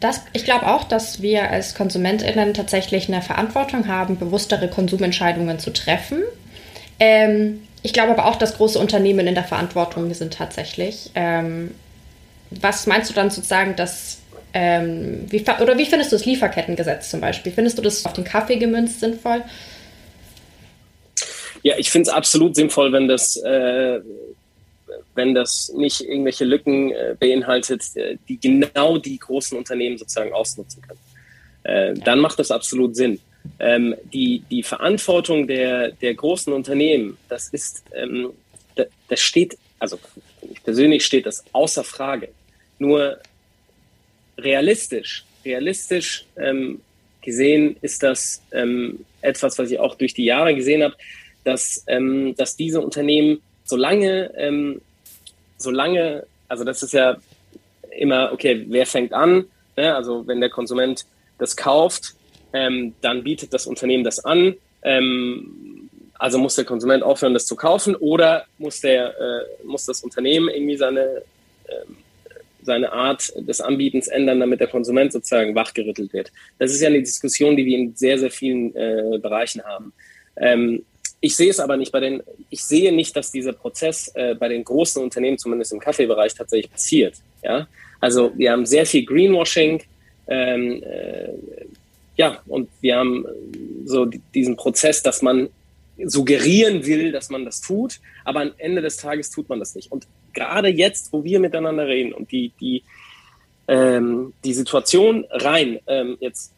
Das, ich glaube auch, dass wir als KonsumentInnen tatsächlich eine Verantwortung haben, bewusstere Konsumentscheidungen zu treffen. Ähm, ich glaube aber auch, dass große Unternehmen in der Verantwortung sind tatsächlich. Ähm, was meinst du dann sozusagen, dass ähm, wie, oder wie findest du das Lieferkettengesetz zum Beispiel? Findest du das auf den Kaffee gemünzt sinnvoll? Ja, ich finde es absolut sinnvoll, wenn das, äh, wenn das nicht irgendwelche Lücken äh, beinhaltet, äh, die genau die großen Unternehmen sozusagen ausnutzen können. Äh, dann macht das absolut Sinn. Ähm, die, die Verantwortung der, der großen Unternehmen, das ist, ähm, das, steht, also persönlich steht das außer Frage. Nur realistisch, realistisch ähm, gesehen ist das ähm, etwas, was ich auch durch die Jahre gesehen habe, dass, ähm, dass diese Unternehmen, solange, ähm, solange, also das ist ja immer, okay, wer fängt an? Ne? Also wenn der Konsument das kauft, ähm, dann bietet das Unternehmen das an. Ähm, also muss der Konsument aufhören, das zu kaufen oder muss, der, äh, muss das Unternehmen irgendwie seine, seine Art des Anbietens ändern, damit der Konsument sozusagen wachgerüttelt wird. Das ist ja eine Diskussion, die wir in sehr, sehr vielen äh, Bereichen haben. Ähm, ich sehe es aber nicht bei den, ich sehe nicht, dass dieser Prozess äh, bei den großen Unternehmen, zumindest im Kaffeebereich, tatsächlich passiert. Ja? Also wir haben sehr viel Greenwashing, ähm, äh, ja, und wir haben so diesen Prozess, dass man suggerieren will, dass man das tut, aber am Ende des Tages tut man das nicht. Und gerade jetzt, wo wir miteinander reden und die, die, ähm, die Situation rein ähm, jetzt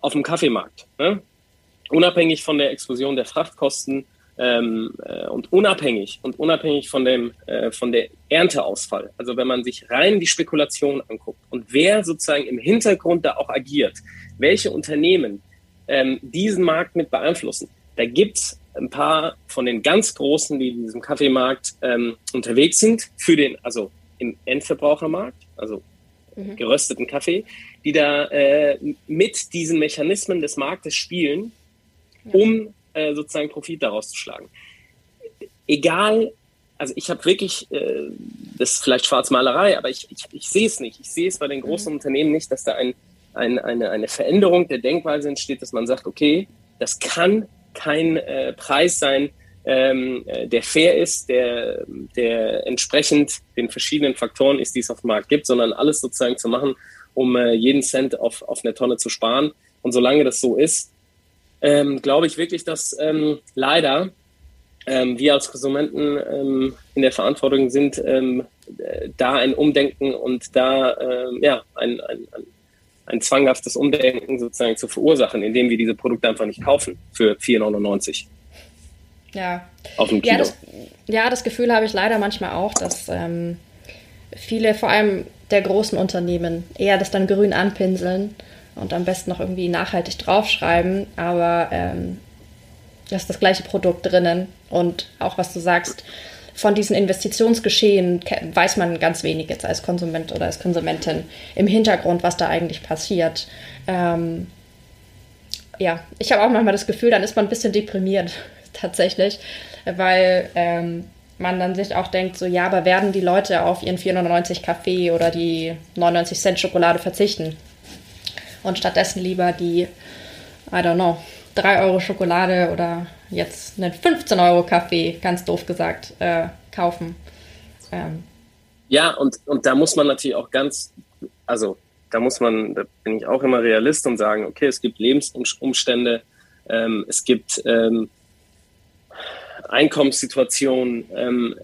auf dem Kaffeemarkt, ne? unabhängig von der Explosion der Frachtkosten ähm, äh, und unabhängig und unabhängig von dem äh, von der Ernteausfall. Also wenn man sich rein die Spekulation anguckt und wer sozusagen im Hintergrund da auch agiert, welche Unternehmen ähm, diesen Markt mit beeinflussen, da gibt's ein paar von den ganz Großen, die in diesem Kaffeemarkt ähm, unterwegs sind, für den, also im Endverbrauchermarkt, also mhm. gerösteten Kaffee, die da äh, mit diesen Mechanismen des Marktes spielen um äh, sozusagen Profit daraus zu schlagen. Egal, also ich habe wirklich, äh, das ist vielleicht Schwarzmalerei, aber ich, ich, ich sehe es nicht. Ich sehe es bei den großen mhm. Unternehmen nicht, dass da ein, ein, eine, eine Veränderung der Denkweise entsteht, dass man sagt, okay, das kann kein äh, Preis sein, ähm, äh, der fair ist, der, der entsprechend den verschiedenen Faktoren ist, die es auf dem Markt gibt, sondern alles sozusagen zu machen, um äh, jeden Cent auf, auf eine Tonne zu sparen. Und solange das so ist, ähm, glaube ich wirklich, dass ähm, leider ähm, wir als Konsumenten ähm, in der Verantwortung sind, ähm, da ein Umdenken und da ja, ein, ein, ein, ein zwanghaftes Umdenken sozusagen zu verursachen, indem wir diese Produkte einfach nicht kaufen für 4,99. Ja. Auf dem Kilo. Ja, das, ja, das Gefühl habe ich leider manchmal auch, dass ähm, viele, vor allem der großen Unternehmen, eher das dann grün anpinseln und am besten noch irgendwie nachhaltig draufschreiben, aber ähm, da ist das gleiche Produkt drinnen und auch was du sagst, von diesen Investitionsgeschehen weiß man ganz wenig jetzt als Konsument oder als Konsumentin im Hintergrund, was da eigentlich passiert. Ähm, ja, ich habe auch manchmal das Gefühl, dann ist man ein bisschen deprimiert tatsächlich, weil ähm, man dann sich auch denkt, so ja, aber werden die Leute auf ihren 4,99 Kaffee oder die 99 Cent Schokolade verzichten? und stattdessen lieber die, I don't know, 3 Euro Schokolade oder jetzt einen 15 Euro Kaffee, ganz doof gesagt, äh, kaufen. Ähm. Ja, und, und da muss man natürlich auch ganz, also da muss man, da bin ich auch immer Realist und sagen, okay, es gibt Lebensumstände, ähm, es gibt ähm, Einkommenssituationen, ähm,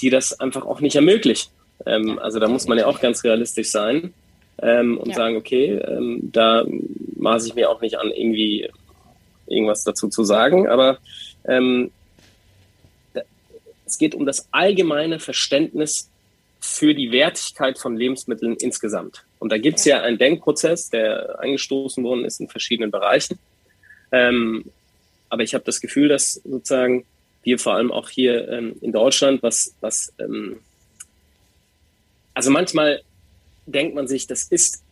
die das einfach auch nicht ermöglichen. Ähm, also da muss man ja auch ganz realistisch sein ähm, und ja. sagen, okay, ähm, da maße ich mir auch nicht an, irgendwie irgendwas dazu zu sagen, aber ähm, es geht um das allgemeine Verständnis für die Wertigkeit von Lebensmitteln insgesamt. Und da gibt es ja einen Denkprozess, der angestoßen worden ist in verschiedenen Bereichen. Ähm, aber ich habe das Gefühl, dass sozusagen wir vor allem auch hier ähm, in Deutschland, was, was ähm, also manchmal denkt man sich, das ist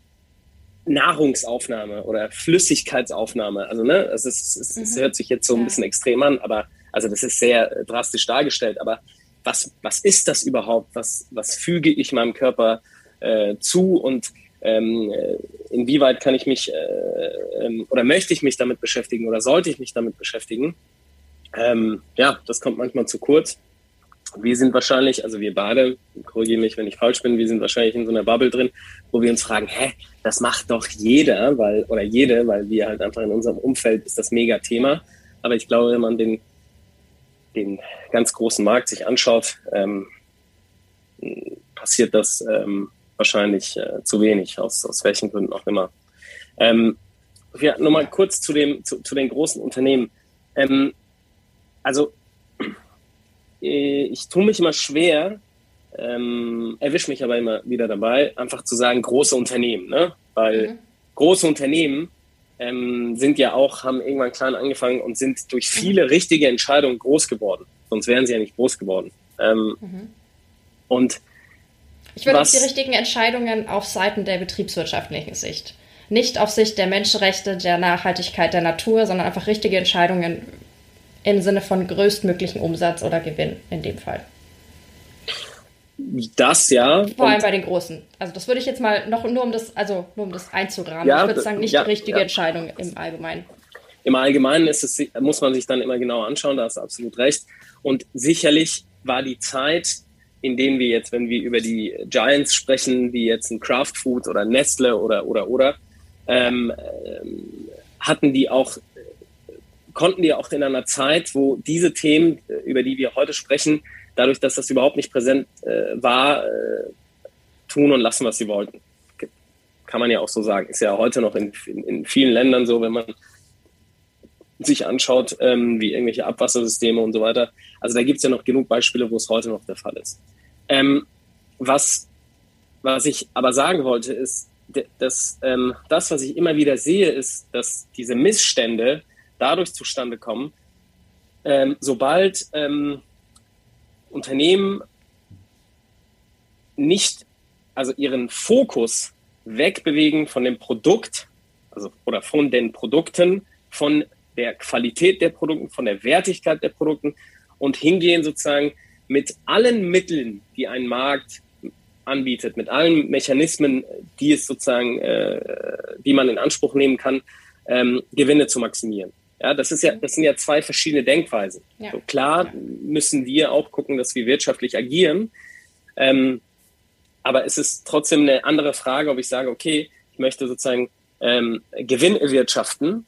Nahrungsaufnahme oder Flüssigkeitsaufnahme. Also, ne, es, ist, es, mhm. es hört sich jetzt so ein bisschen extrem an, aber also das ist sehr drastisch dargestellt. Aber was, was ist das überhaupt? Was, was füge ich meinem Körper äh, zu und ähm, äh, inwieweit kann ich mich äh, ähm, oder möchte ich mich damit beschäftigen oder sollte ich mich damit beschäftigen? Ähm, ja, das kommt manchmal zu kurz. Wir sind wahrscheinlich, also wir beide, korrigiere mich, wenn ich falsch bin, wir sind wahrscheinlich in so einer Bubble drin, wo wir uns fragen, hä, das macht doch jeder, weil, oder jede, weil wir halt einfach in unserem Umfeld ist das mega Thema. Aber ich glaube, wenn man den, den ganz großen Markt sich anschaut, ähm, passiert das ähm, wahrscheinlich äh, zu wenig, aus, aus welchen Gründen auch immer. Ähm, ja, nochmal kurz zu, dem, zu, zu den großen Unternehmen. Ähm, also, ich tue mich immer schwer, ähm, erwische mich aber immer wieder dabei, einfach zu sagen, große Unternehmen, ne? Weil mhm. große Unternehmen ähm, sind ja auch, haben irgendwann klein angefangen und sind durch viele richtige Entscheidungen groß geworden. Sonst wären sie ja nicht groß geworden. Ähm, mhm. Und ich würde auf die richtigen Entscheidungen auf Seiten der betriebswirtschaftlichen Sicht. Nicht auf Sicht der Menschenrechte, der Nachhaltigkeit der Natur, sondern einfach richtige Entscheidungen im Sinne von größtmöglichen Umsatz oder Gewinn in dem Fall. Das ja. Vor allem bei den Großen. Also das würde ich jetzt mal noch nur um das, also nur um das einzurahmen. Ja, ich würde sagen, nicht ja, die richtige ja. Entscheidung im Allgemeinen. Im Allgemeinen ist es, muss man sich dann immer genau anschauen, da hast du absolut recht. Und sicherlich war die Zeit in denen wir jetzt, wenn wir über die Giants sprechen, wie jetzt ein Kraft Food oder Nestle oder oder oder, ähm, ähm, hatten die auch, konnten die auch in einer Zeit, wo diese Themen, über die wir heute sprechen, dadurch, dass das überhaupt nicht präsent äh, war, äh, tun und lassen, was sie wollten. Kann man ja auch so sagen. Ist ja heute noch in, in, in vielen Ländern so, wenn man sich anschaut, ähm, wie irgendwelche Abwassersysteme und so weiter. Also da gibt es ja noch genug Beispiele, wo es heute noch der Fall ist. Ähm, was, was ich aber sagen wollte, ist, dass ähm, das, was ich immer wieder sehe, ist, dass diese Missstände dadurch zustande kommen, ähm, sobald ähm, Unternehmen nicht, also ihren Fokus wegbewegen von dem Produkt, also oder von den Produkten, von der Qualität der Produkte, von der Wertigkeit der Produkte und hingehen sozusagen mit allen Mitteln, die ein Markt anbietet, mit allen Mechanismen, die es sozusagen, äh, die man in Anspruch nehmen kann, ähm, Gewinne zu maximieren. Ja, das ist ja, das sind ja zwei verschiedene Denkweisen. Ja. So, klar ja. müssen wir auch gucken, dass wir wirtschaftlich agieren. Ähm, aber es ist trotzdem eine andere Frage, ob ich sage, okay, ich möchte sozusagen ähm, Gewinn erwirtschaften,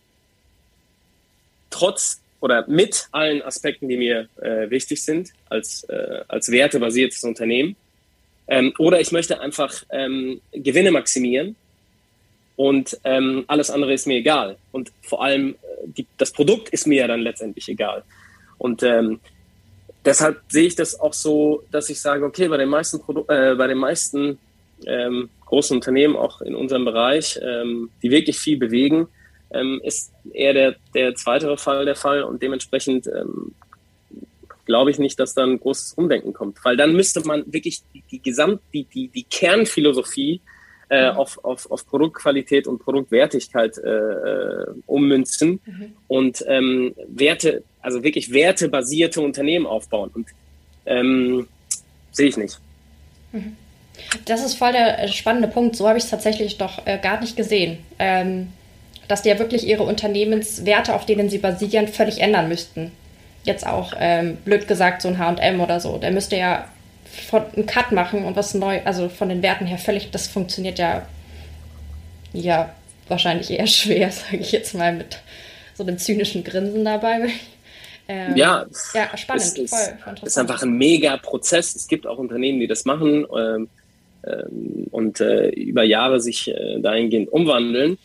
trotz oder mit allen Aspekten, die mir äh, wichtig sind, als, äh, als wertebasiertes Unternehmen. Ähm, oder ich möchte einfach ähm, Gewinne maximieren und ähm, alles andere ist mir egal. Und vor allem äh, die, das Produkt ist mir ja dann letztendlich egal. Und ähm, deshalb sehe ich das auch so, dass ich sage, okay, bei den meisten, Produ äh, bei den meisten ähm, großen Unternehmen, auch in unserem Bereich, ähm, die wirklich viel bewegen, ähm, ist eher der, der zweite Fall der Fall und dementsprechend ähm, glaube ich nicht, dass da ein großes Umdenken kommt, weil dann müsste man wirklich die, die Gesamt, die, die, die Kernphilosophie äh, mhm. auf, auf, auf Produktqualität und Produktwertigkeit äh, äh, ummünzen mhm. und ähm, Werte, also wirklich wertebasierte Unternehmen aufbauen und ähm, sehe ich nicht. Mhm. Das ist voll der äh, spannende Punkt. So habe ich es tatsächlich doch äh, gar nicht gesehen. Ähm, dass die ja wirklich ihre Unternehmenswerte, auf denen sie basieren, völlig ändern müssten. Jetzt auch, ähm, blöd gesagt, so ein HM oder so. Der müsste ja von, einen Cut machen und was neu, also von den Werten her völlig, das funktioniert ja, ja, wahrscheinlich eher schwer, sage ich jetzt mal mit so einem zynischen Grinsen dabei. Ähm, ja, ja, spannend, es, ist, voll, ist einfach ein mega Prozess. Es gibt auch Unternehmen, die das machen ähm, ähm, und äh, über Jahre sich äh, dahingehend umwandeln.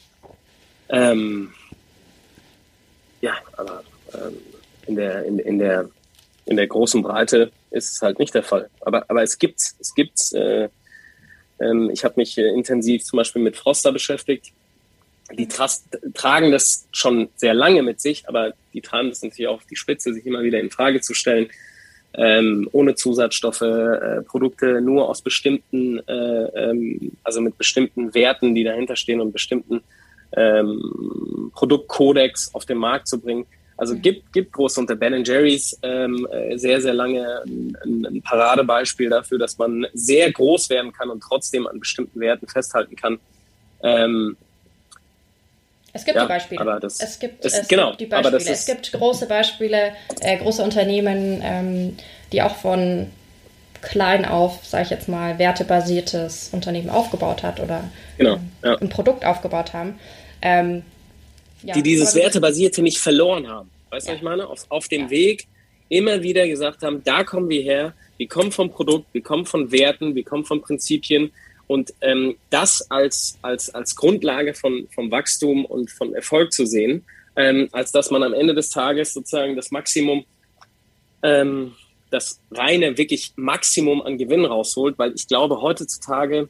Ähm, ja, aber ähm, in, der, in, in, der, in der großen Breite ist es halt nicht der Fall. Aber, aber es gibt es gibt's. Äh, ähm, ich habe mich äh, intensiv zum Beispiel mit Froster beschäftigt. Die trast, tragen das schon sehr lange mit sich, aber die tragen das natürlich auch auf die Spitze, sich immer wieder in Frage zu stellen. ähm, ohne Zusatzstoffe, äh, Produkte nur aus bestimmten, äh, ähm, also mit bestimmten Werten, die dahinter stehen und bestimmten ähm, Produktkodex auf den Markt zu bringen. Also gibt, gibt groß unter Ben Jerry's ähm, äh, sehr, sehr lange ein, ein, Paradebeispiel dafür, dass man sehr groß werden kann und trotzdem an bestimmten Werten festhalten kann. Ähm, es gibt ja, die Beispiele. Aber das, es gibt, es, es genau, gibt die Beispiele. Ist, es gibt große Beispiele, äh, große Unternehmen, ähm, die auch von klein auf, sage ich jetzt mal, wertebasiertes Unternehmen aufgebaut hat oder genau, ähm, ja. ein Produkt aufgebaut haben. Ähm, ja, die dieses Wertebasierte nicht verloren haben. Weißt du, was ich meine? Auf, auf dem Weg immer wieder gesagt haben, da kommen wir her, wir kommen vom Produkt, wir kommen von Werten, wir kommen von Prinzipien und ähm, das als, als, als Grundlage von, vom Wachstum und von Erfolg zu sehen, ähm, als dass man am Ende des Tages sozusagen das Maximum, ähm, das reine, wirklich Maximum an Gewinn rausholt, weil ich glaube, heutzutage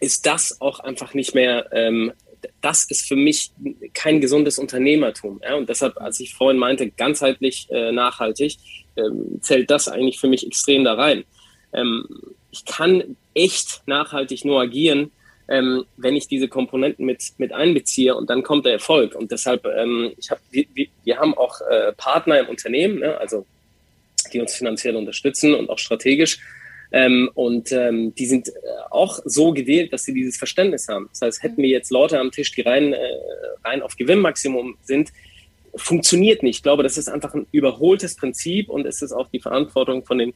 ist das auch einfach nicht mehr, ähm, das ist für mich kein gesundes Unternehmertum. Ja? Und deshalb, als ich vorhin meinte, ganzheitlich äh, nachhaltig, ähm, zählt das eigentlich für mich extrem da rein. Ähm, ich kann echt nachhaltig nur agieren, ähm, wenn ich diese Komponenten mit, mit einbeziehe und dann kommt der Erfolg. Und deshalb, ähm, ich hab, wir, wir haben auch äh, Partner im Unternehmen, ne, also die uns finanziell unterstützen und auch strategisch. Ähm, und ähm, die sind äh, auch so gewählt, dass sie dieses Verständnis haben. Das heißt, hätten wir jetzt Leute am Tisch, die rein, äh, rein auf Gewinnmaximum sind, funktioniert nicht. Ich glaube, das ist einfach ein überholtes Prinzip und es ist auch die Verantwortung von den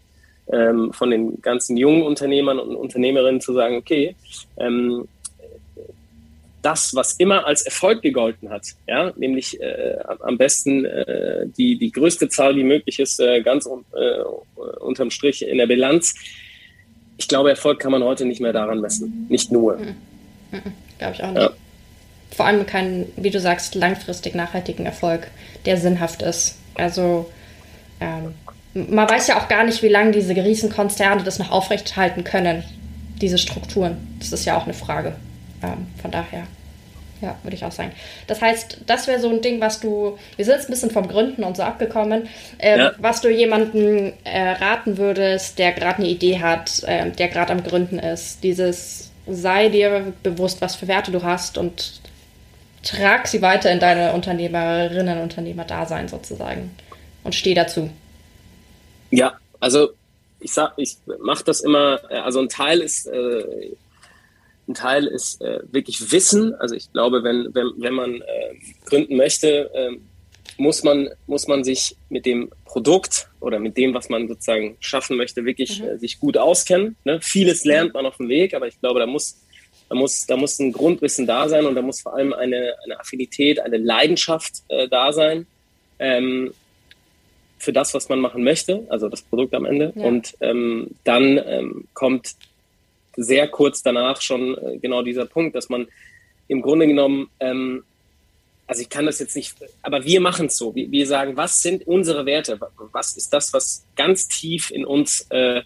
ähm, von den ganzen jungen Unternehmern und Unternehmerinnen zu sagen, okay, ähm, das, was immer als Erfolg gegolten hat, ja, nämlich äh, am besten äh, die, die größte Zahl, wie möglich ist, äh, ganz äh, unterm Strich in der Bilanz. Ich glaube, Erfolg kann man heute nicht mehr daran messen. Nicht nur. Mhm. Mhm. Glaube ich auch nicht. Ja. Vor allem keinen, wie du sagst, langfristig nachhaltigen Erfolg, der sinnhaft ist. Also ähm, man weiß ja auch gar nicht, wie lange diese Riesenkonzerne das noch aufrechthalten können, diese Strukturen. Das ist ja auch eine Frage. Ähm, von daher, ja, würde ich auch sagen. Das heißt, das wäre so ein Ding, was du, wir sind jetzt ein bisschen vom Gründen und so abgekommen, ähm, ja. was du jemandem äh, raten würdest, der gerade eine Idee hat, äh, der gerade am Gründen ist. Dieses, sei dir bewusst, was für Werte du hast und trag sie weiter in deine Unternehmerinnen Unternehmer-Dasein sozusagen und steh dazu. Ja, also ich sag, ich mache das immer, äh, also ein Teil ist, äh, ein Teil ist äh, wirklich Wissen. Also ich glaube, wenn, wenn, wenn man äh, gründen möchte, äh, muss man, muss man sich mit dem Produkt oder mit dem, was man sozusagen schaffen möchte, wirklich mhm. äh, sich gut auskennen. Ne? Vieles lernt man auf dem Weg, aber ich glaube, da muss, da muss, da muss ein Grundwissen da sein und da muss vor allem eine, eine Affinität, eine Leidenschaft äh, da sein. Ähm, für das, was man machen möchte, also das Produkt am Ende. Ja. Und ähm, dann ähm, kommt sehr kurz danach schon äh, genau dieser Punkt, dass man im Grunde genommen, ähm, also ich kann das jetzt nicht, aber wir machen es so. Wir, wir, sagen, was sind unsere Werte? Was ist das, was ganz tief in uns äh,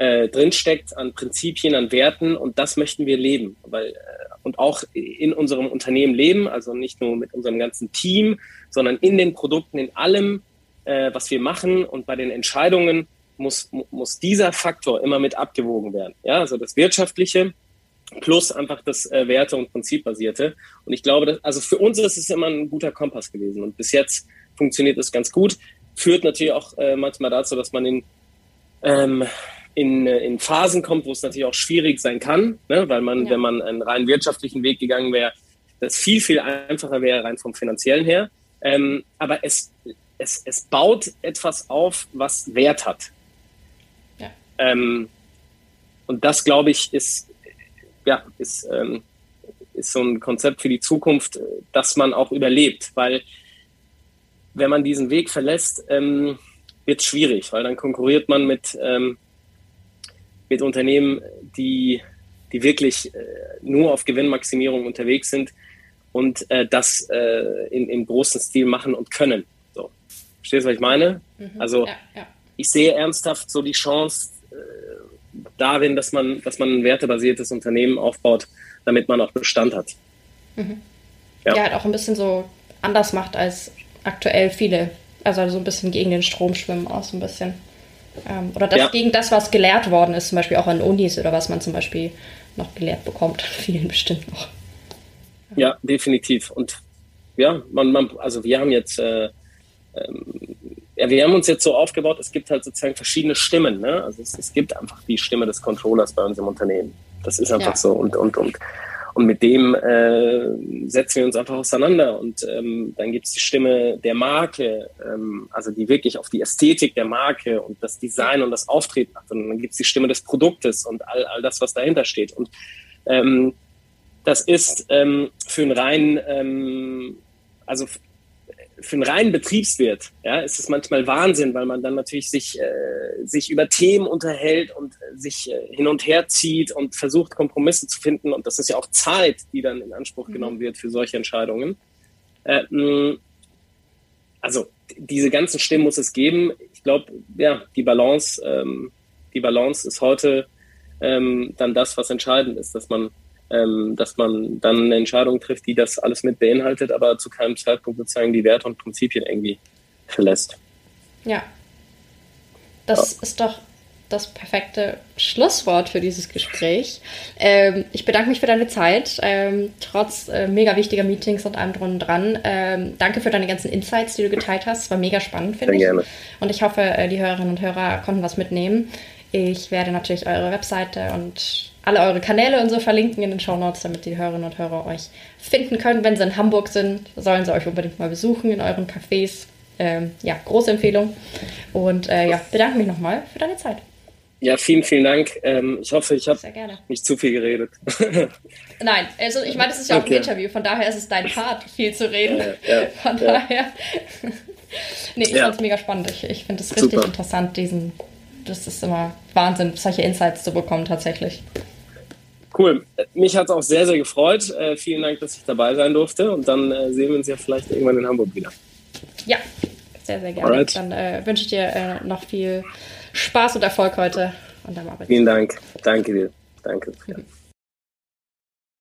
äh, drinsteckt an Prinzipien, an Werten und das möchten wir leben. Weil, äh, und auch in unserem Unternehmen leben, also nicht nur mit unserem ganzen Team, sondern in den Produkten, in allem, äh, was wir machen und bei den Entscheidungen muss, muss dieser Faktor immer mit abgewogen werden. Ja, also das Wirtschaftliche plus einfach das äh, Werte- und Prinzipbasierte. Und ich glaube, dass, also für uns ist es immer ein guter Kompass gewesen. Und bis jetzt funktioniert es ganz gut. Führt natürlich auch äh, manchmal dazu, dass man in, ähm, in, äh, in Phasen kommt, wo es natürlich auch schwierig sein kann, ne? weil man, ja. wenn man einen rein wirtschaftlichen Weg gegangen wäre, das viel, viel einfacher wäre, rein vom finanziellen her. Ähm, aber es es, es baut etwas auf, was Wert hat. Ähm, und das, glaube ich, ist, ja, ist, ähm, ist so ein Konzept für die Zukunft, dass man auch überlebt, weil wenn man diesen Weg verlässt, ähm, wird es schwierig, weil dann konkurriert man mit, ähm, mit Unternehmen, die, die wirklich äh, nur auf Gewinnmaximierung unterwegs sind und äh, das äh, in, im großen Stil machen und können. Verstehst du, was ich meine? Mhm. Also ja, ja. ich sehe ernsthaft so die Chance äh, darin, dass man, dass man ein wertebasiertes Unternehmen aufbaut, damit man auch Bestand hat. Mhm. Ja. ja, halt auch ein bisschen so anders macht als aktuell viele. Also so ein bisschen gegen den Strom schwimmen auch so ein bisschen. Ähm, oder das ja. gegen das, was gelehrt worden ist, zum Beispiel auch an Unis oder was man zum Beispiel noch gelehrt bekommt, vielen bestimmt noch. Ja, definitiv. Und ja, man, man also wir haben jetzt, äh, ähm, ja, wir haben uns jetzt so aufgebaut, es gibt halt sozusagen verschiedene Stimmen. Ne? Also es, es gibt einfach die Stimme des Controllers bei uns im Unternehmen. Das ist einfach ja. so. Und, und, und und mit dem äh, setzen wir uns einfach auseinander. Und ähm, dann gibt es die Stimme der Marke, ähm, also die wirklich auf die Ästhetik der Marke und das Design und das Auftreten hat. Und dann gibt es die Stimme des Produktes und all, all das, was dahinter steht. Und ähm, das ist ähm, für einen reinen, ähm, also für einen reinen Betriebswirt ja, ist es manchmal Wahnsinn, weil man dann natürlich sich, äh, sich über Themen unterhält und äh, sich äh, hin und her zieht und versucht, Kompromisse zu finden. Und das ist ja auch Zeit, die dann in Anspruch mhm. genommen wird für solche Entscheidungen. Äh, also diese ganzen Stimmen muss es geben. Ich glaube, ja, die Balance, ähm, die Balance ist heute ähm, dann das, was entscheidend ist, dass man ähm, dass man dann eine Entscheidung trifft, die das alles mit beinhaltet, aber zu keinem Zeitpunkt sozusagen die Werte und Prinzipien irgendwie verlässt. Ja. Das ja. ist doch das perfekte Schlusswort für dieses Gespräch. Ähm, ich bedanke mich für deine Zeit, ähm, trotz äh, mega wichtiger Meetings und allem drum und dran. Ähm, danke für deine ganzen Insights, die du geteilt hast. Es war mega spannend, finde ich. Gerne. Und ich hoffe, äh, die Hörerinnen und Hörer konnten was mitnehmen. Ich werde natürlich eure Webseite und alle eure Kanäle und so verlinken in den Show Notes, damit die Hörerinnen und Hörer euch finden können. Wenn sie in Hamburg sind, sollen sie euch unbedingt mal besuchen in euren Cafés. Ähm, ja, große Empfehlung. Und äh, ja, bedanke mich nochmal für deine Zeit. Ja, vielen, vielen Dank. Ähm, ich hoffe, ich habe nicht zu viel geredet. Nein, also ich meine, das ist ja auch okay. ein Interview, von daher ist es dein Part, viel zu reden. Ja, ja, von ja. daher. nee, ich ja. fand es mega spannend. Ich, ich finde es richtig Super. interessant, diesen das ist immer Wahnsinn, solche Insights zu bekommen tatsächlich. Cool. Mich hat es auch sehr, sehr gefreut. Äh, vielen Dank, dass ich dabei sein durfte. Und dann äh, sehen wir uns ja vielleicht irgendwann in Hamburg wieder. Ja, sehr, sehr gerne. Alright. Dann äh, wünsche ich dir äh, noch viel Spaß und Erfolg heute. Und Vielen Dank. Danke dir. Danke.